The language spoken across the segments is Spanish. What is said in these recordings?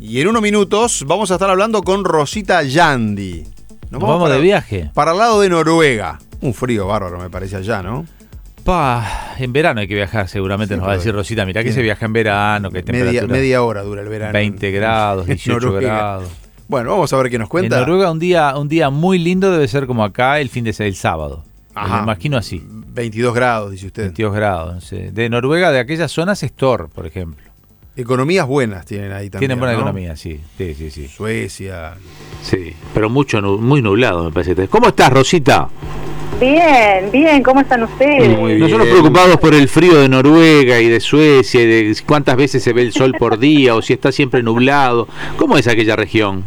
Y en unos minutos vamos a estar hablando con Rosita Yandi. Nos, vamos, para- de viaje. Para el lado de Noruega. Un frío bárbaro me parece allá, ¿no? Pa, en verano hay que viajar, seguramente Sí, nos va a decir Rosita, mirá que se viaja en verano, que Media, media hora dura el verano. 20 grados, en 18 Noruega. grados. Bueno, vamos a ver qué nos cuenta. En Noruega un día, un día muy lindo debe ser como acá el fin de el sábado. Ajá. Me imagino así, 22 grados, dice usted. 22 grados. no sé. De Noruega, de aquellas zonas es Thor, por ejemplo. Economías buenas tienen ahí también. Tienen buena ¿no? economía, sí. Sí, sí, sí. Suecia. Sí, pero mucho muy nublado me parece. ¿Cómo estás, Rosita? Bien, bien, ¿cómo están ustedes? Muy bien. Nosotros preocupados por el frío de Noruega y de Suecia, y de cuántas veces se ve el sol por día o si está siempre nublado. ¿Cómo es aquella región?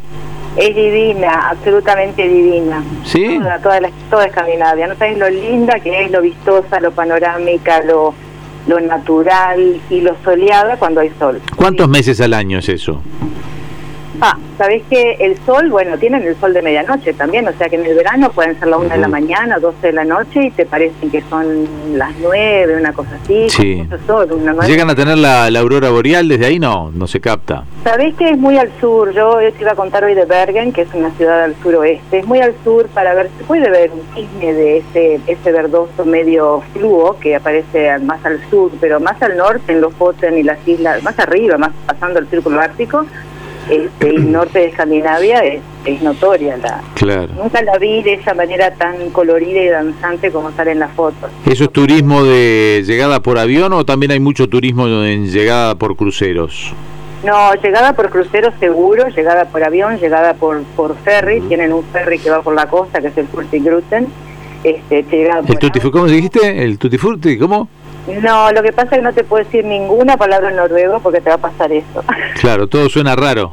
Es divina, absolutamente divina. ¿Sí? Toda, toda, la- toda Escandinavia. No sabes lo linda que es, lo vistosa, lo panorámica, lo, lo natural y lo soleada cuando hay sol. ¿Cuántos meses al año es eso? Ah, sabés que el sol, bueno, tienen el sol de medianoche también, o sea que en el verano pueden ser la una de la mañana, 12 de la noche y te parecen que son las 9, una cosa así. Sí. sol, una. ¿Llegan a tener la, la aurora boreal desde ahí? No, no se capta. Sabés que es muy al sur, yo te iba a contar hoy de Bergen, que es una ciudad al suroeste, es muy al sur para ver, se puede ver un cisne de ese, ese verdoso medio fluo que aparece más al sur, pero más al norte en los Lofoten y las islas, más arriba, más pasando el círculo ártico, este, y norte de Escandinavia es, es notoria. la Claro. Nunca la vi de esa manera tan colorida y danzante como sale en las fotos. ¿Eso es turismo de llegada por avión o también hay mucho turismo en llegada por cruceros? No, llegada por crucero seguro, llegada por avión, llegada por, por ferry, tienen un ferry que va por la costa, que es el Furtigruten, este, llegada ¿El por tutti, auto. ¿Cómo dijiste? ¿El tutti frutti? ¿Cómo? No, lo que pasa es que no te puedo decir ninguna palabra en noruego porque te va a pasar eso. Claro, todo suena raro.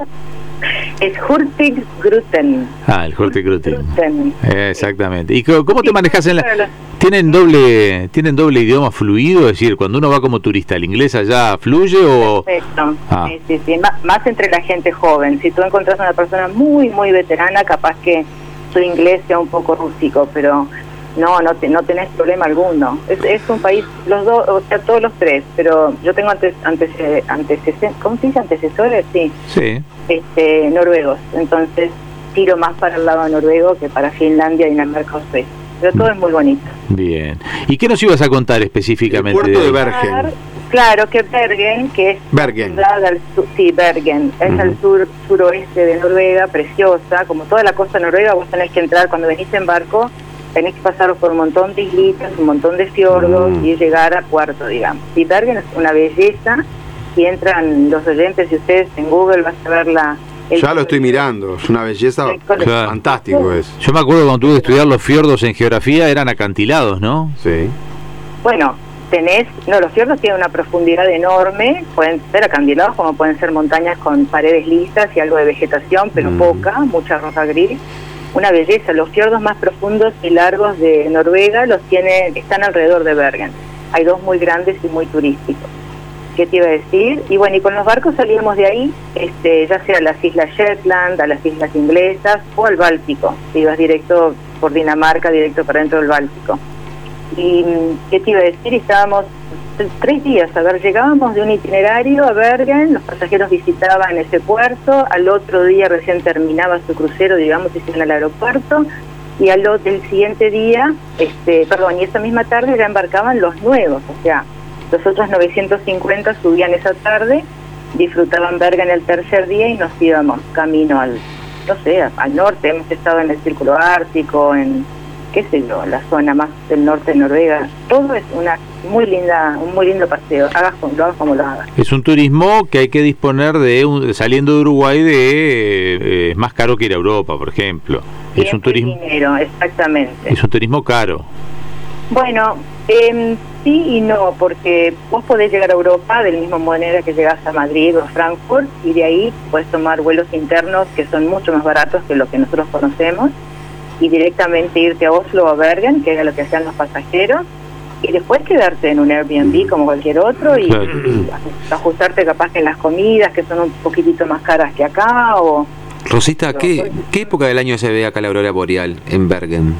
es Hurtigruten. Ah, el horticruti. Gruten. Eh, Exactamente. ¿Y cómo te manejas en la... ¿Tienen doble, ¿Tienen doble idioma fluido? Es decir, cuando uno va como turista, ¿el inglés allá fluye o...? Perfecto. Ah. Sí, sí, sí. Má- Más entre la gente joven. Si tú encontrás una persona muy, muy veterana, capaz que su inglés sea un poco rústico, pero no, no, te, no tenés problema alguno. Es, es un país, los dos, o sea, todos los tres, pero yo tengo antes, antes, antes, ¿cómo se dice? Antecesores, sí, Sí. este, noruegos. Entonces tiro más para el lado noruego que para Finlandia, Dinamarca o Suecia. Pero todo es muy bonito. Bien. ¿Y qué nos ibas a contar específicamente? El puerto de? Bergen. Claro que Bergen, que es Bergen. ciudad al sur, sí, Bergen, es al sur suroeste de Noruega, preciosa, como toda la costa noruega, vos tenés que entrar cuando venís en barco, tenés que pasar por un montón de islitas, un montón de fiordos Mm. y llegar a puerto, digamos. Y Bergen es una belleza, si entran los oyentes y ustedes en Google vas a ver la... Ya lo estoy mirando. Es una belleza Claro. fantástico es. Yo me acuerdo cuando tuve que estudiar los fiordos en geografía, eran acantilados, ¿no? Sí. Bueno, tenés, no, los fiordos tienen una profundidad enorme, pueden ser acantilados como pueden ser montañas con paredes lisas y algo de vegetación, pero Mm. poca, mucha roca gris. Una belleza, los fiordos más profundos y largos de Noruega los tiene, están alrededor de Bergen. Hay dos muy grandes y muy turísticos. ¿Qué te iba a decir? Y bueno, y con los barcos salíamos de ahí, este, ya sea a las islas Shetland, a las islas inglesas o al Báltico. Te ibas directo por Dinamarca, directo para dentro del Báltico. Y qué te iba a decir, estábamos tres días, a ver, llegábamos de un itinerario a Bergen, los pasajeros visitaban ese puerto, al otro día recién terminaba su crucero, digamos, iban al aeropuerto, y al el siguiente día, este, perdón, y esa misma tarde ya embarcaban los nuevos, o sea, los otros 950 subían esa tarde, disfrutaban Bergen el tercer día y nos íbamos camino al, no sé, al norte, hemos estado en el Círculo Ártico, en qué sé yo, la zona más del norte de Noruega. Todo es una muy linda, un muy lindo paseo. Hagas como lo hagas como lo hagas. Es un turismo que hay que disponer de, un- saliendo de Uruguay, de eh, es más caro que ir a Europa, por ejemplo. Es un turismo, dinero, exactamente. es un turismo caro. Bueno, em, sí y no, porque vos podés llegar a Europa de la misma manera que llegás a Madrid o a Frankfurt y de ahí puedes tomar vuelos internos que son mucho más baratos que lo que nosotros conocemos y directamente irte a Oslo o a Bergen, que era lo que hacían los pasajeros, y después quedarte en un Airbnb como cualquier otro y Claro. ajustarte capaz que en las comidas que son un poquitito más caras que acá o Rosita, ¿qué, ¿qué época del año se ve acá la aurora boreal en Bergen?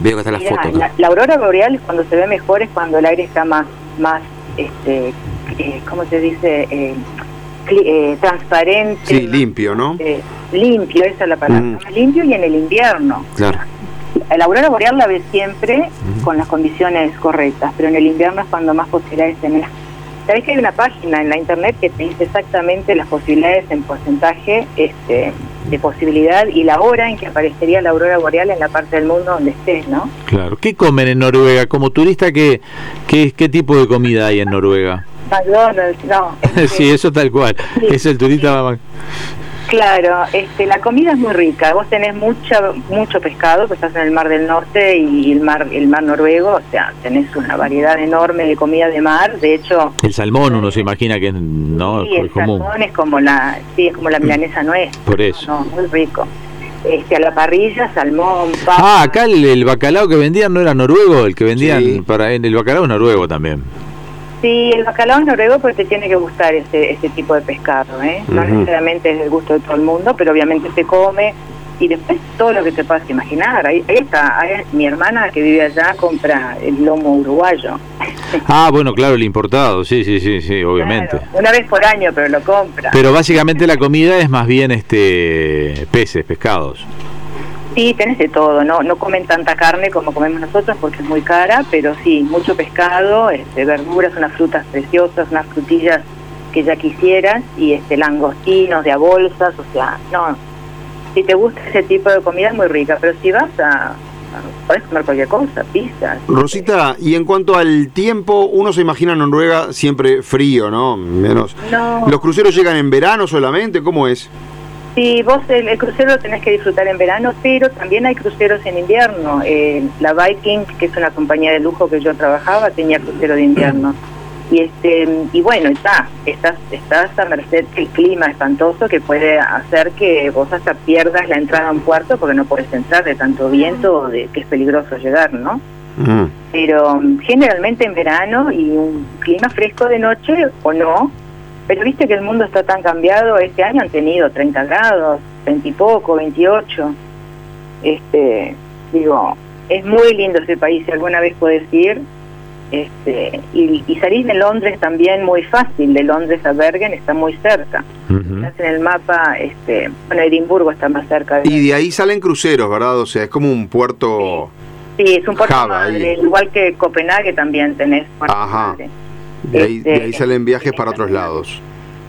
Veo que está la Mirá, foto acá. la, la aurora boreal cuando se ve mejor es cuando el aire está más, más este, eh, ¿cómo se dice? Eh, eh, transparente. Sí, limpio, ¿no? Limpio, esa es la palabra. Mm. Más limpio y en el invierno. Claro. La aurora boreal la ves siempre con las condiciones correctas, pero en el invierno es cuando más posibilidades tenés. Sabés que hay una página en la internet que te dice exactamente las posibilidades en porcentaje este, de posibilidad y la hora en que aparecería la aurora boreal en la parte del mundo donde estés, ¿no? Claro. ¿Qué comen en Noruega? Como turista, ¿qué, qué, qué tipo de comida hay en Noruega? McDonald's, no. sí, eso tal cual. Sí. Es el turista. Claro, este, la comida es muy rica. Vos tenés mucha, mucho pescado, pues estás en el Mar del Norte y el mar, el mar noruego, o sea, tenés una variedad enorme de comida de mar. De hecho, El salmón, uno se imagina que es no sí, el común. salmón es como la, sí, es como la milanesa nuestra. Por eso. No, muy rico. Este, a la parrilla, salmón, papa. Ah, acá el, el bacalao que vendían no era noruego, el que vendían Sí. para en el bacalao es noruego también. Sí, el bacalao es noruego porque te tiene que gustar este, este tipo de pescado, ¿eh? No necesariamente es del gusto de todo el mundo, pero obviamente se come y después todo lo que te puedas imaginar. Ahí, ahí está, ahí- mi hermana que vive allá compra el lomo uruguayo. Ah, bueno, claro, el importado, sí, sí, sí, sí, obviamente. Claro, una vez por año, pero lo compra. Pero básicamente la comida es más bien este peces, pescados. Sí, tenés de todo, no no comen tanta carne como comemos nosotros porque es muy cara, pero sí, mucho pescado, este, verduras, unas frutas preciosas, unas frutillas que ya quisieras y este langostinos de a bolsas, o sea, no, si te gusta ese tipo de comida es muy rica, pero si vas a, podés comer cualquier cosa, pizza. Rosita, y en cuanto al tiempo, uno se imagina Noruega siempre frío, ¿no? Menos. No. ¿Los cruceros llegan en verano solamente? ¿Cómo es? Sí, vos el, el crucero lo tenés que disfrutar en verano, pero también hay cruceros en invierno. Eh, la Viking, que es una compañía de lujo que yo trabajaba, tenía crucero de invierno. Y este y bueno, está, estás, estás a merced del clima espantoso que puede hacer que vos hasta pierdas la entrada a un puerto porque no puedes entrar de tanto viento o de que es peligroso llegar, ¿no? Mm. pero mm, generalmente en verano y un clima fresco de noche o no. Pero viste que el mundo está tan cambiado, este año han tenido 30 grados, 20 y poco, 28. Este, digo, es muy lindo ese país, si alguna vez podés ir. Este, y, y salir de Londres también muy fácil, de Londres a Bergen está muy cerca. Ujú. Estás en el mapa, este, bueno, Edimburgo está más cerca. De Y de ahí salen cruceros, ¿verdad? O sea, es como un puerto... Sí, es un puerto Java, madre, igual que Copenhague también tenés puerto Ajá. madre. De ahí, de ahí Este, salen viajes para otros lados.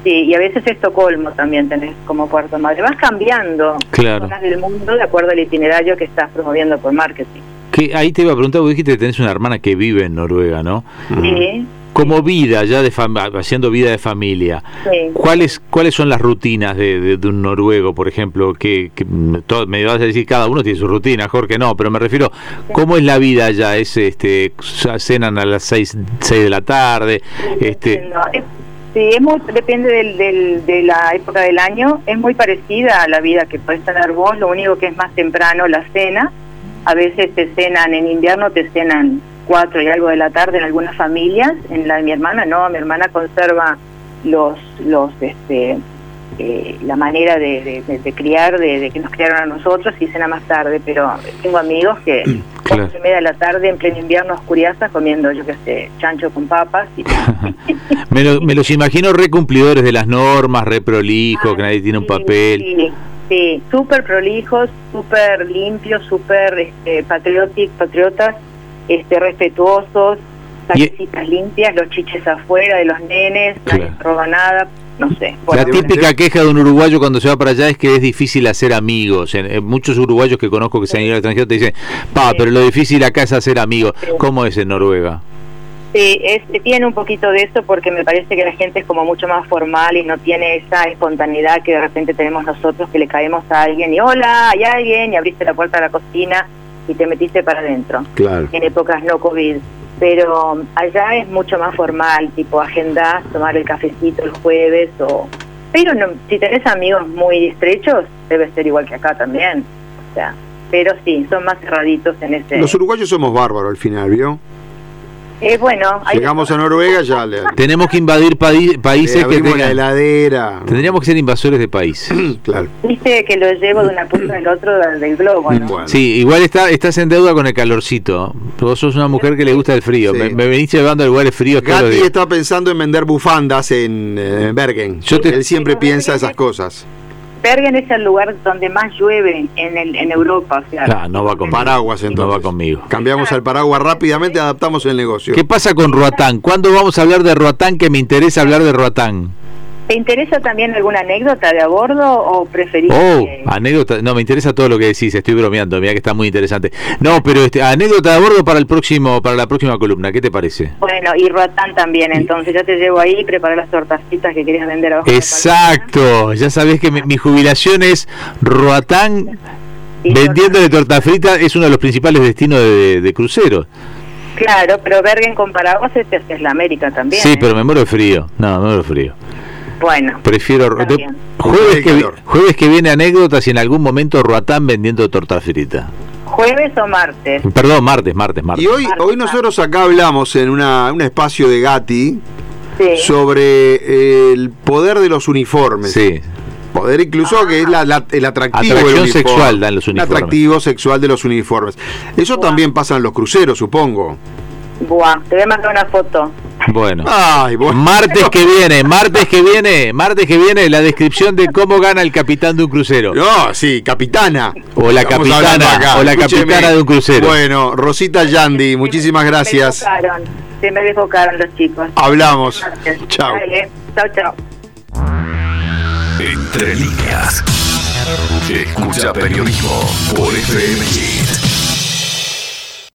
Sí, y a veces Estocolmo también tenés como puerto madre. Vas cambiando Claro. zonas del mundo de acuerdo al itinerario que estás promoviendo por marketing. Que ahí te iba a preguntar, vos dijiste que tenés una hermana que vive en Noruega, ¿no? Sí, Como vida, ya de haciendo vida de familia, sí. ¿cuáles cuáles son las rutinas de, de- de un noruego, por ejemplo? Que, que, todo- me vas a decir cada uno tiene su rutina, Jorge, no, pero me refiero, ¿cómo es la vida allá? ¿Es este cenan a las 6 seis de la tarde? Este, No, es- sí, es muy, depende del, del- de la época del año. Es muy parecida a la vida que podés tener vos, lo único que es más temprano la cena. A veces te cenan en invierno, te cenan cuatro y algo de la tarde en algunas familias. En la de mi hermana no, mi hermana conserva los los este eh, la manera de, de- de- de criar, de, de que nos criaron a nosotros y cena más tarde, pero tengo amigos que Claro. cuatro y media de la tarde en pleno invierno oscuriaza comiendo, yo qué sé, chancho con papas y me, lo- me los imagino re cumplidores de las normas, re prolijos, que nadie tiene un Ah, papel. Sí, sí, súper prolijos, súper limpios, súper este, patriotas, este, respetuosos, Y- callecitas limpias, los chiches afuera de los nenes, nadie Claro. se roba nada, no sé. por La típica queja de un uruguayo cuando se va para allá es que es difícil hacer amigos. En- en muchos uruguayos que conozco que se han ido al extranjero te dicen, pa, pero lo difícil acá es hacer amigos. ¿Cómo es en Noruega? Sí, es, tiene un poquito de eso porque me parece que la gente es como mucho más formal y no tiene esa espontaneidad que de repente tenemos nosotros que le caemos a alguien y hola, hay alguien y abriste la puerta de la cocina y te metiste para adentro. Claro. en épocas no COVID. Pero allá es mucho más formal, tipo agendás, tomar el cafecito el jueves o... Pero no, si tenés amigos muy estrechos, debe ser igual que acá también. O sea, pero sí, son más cerraditos en ese... Los uruguayos somos bárbaros al final, ¿vio? Es bueno. hay- Llegamos a Noruega, ya le, Tenemos que invadir países que abrimos la tengan... heladera. Tendríamos que ser invasores de país. Claro. Viste que lo llevo de una punta al otro del globo, ¿no? Bueno. Sí, igual está, estás en deuda con el calorcito. Vos sos una mujer que le gusta el frío. Sí. Me, me venís llevando a lugares fríos Gatti está pensando en vender bufandas en, eh, Bergen. Yo te- Él siempre piensa esas es- cosas. Bergen es el lugar donde más llueve en, el, en Europa. O sea, Ah, no va conmigo. Paraguas entonces. No va conmigo. Cambiamos al paraguas rápidamente, adaptamos el negocio. ¿Qué pasa con Roatán? ¿Cuándo vamos a hablar de Roatán? Que me interesa hablar de Roatán. ¿Te interesa también alguna anécdota de a bordo o preferís Oh, que- anécdota. No, me interesa todo lo que decís. Estoy bromeando. Mira que está muy interesante. No, pero este, anécdota de bordo para el próximo, para la próxima columna. ¿Qué te parece? Bueno, y Roatán también, entonces ya te llevo ahí y preparé las tortacitas que querías vender abajo. Exacto. Ya sabés que mi, mi jubilación es Roatán vendiendo de torta frita. Es uno de los principales destinos de, de cruceros. Claro, pero Bergen con Paraguas es, es la América también. Sí, ¿eh? pero me muero de frío. No, me muero de frío. Bueno, Prefiero de- jueves, que, jueves que viene anécdotas y en algún momento Roatán vendiendo torta frita. ¿jueves o martes? Perdón, martes, martes, martes. Y hoy, hoy nosotros acá hablamos en una, un espacio de Gatti Sí. sobre eh, el poder de los uniformes. Sí. Poder incluso que es la- la- el atractivo del Atracción uniforme. sexual dan los Un uniformes. atractivo sexual de los uniformes. Eso también pasa en los cruceros, supongo. Buah, te voy a mandar una foto. Bueno. Ay, bueno. Martes que viene, martes que viene, martes que viene la descripción de cómo gana el capitán de un crucero. No, sí, capitana. O la Estamos capitana, o la Escúcheme. capitana de un crucero. Bueno, Rosita Yandy, muchísimas gracias. Se me desbocaron, se me desbocaron los chicos. Hablamos. Chao. Dale, Chao, chao. Entre líneas. Escucha periodismo por FM.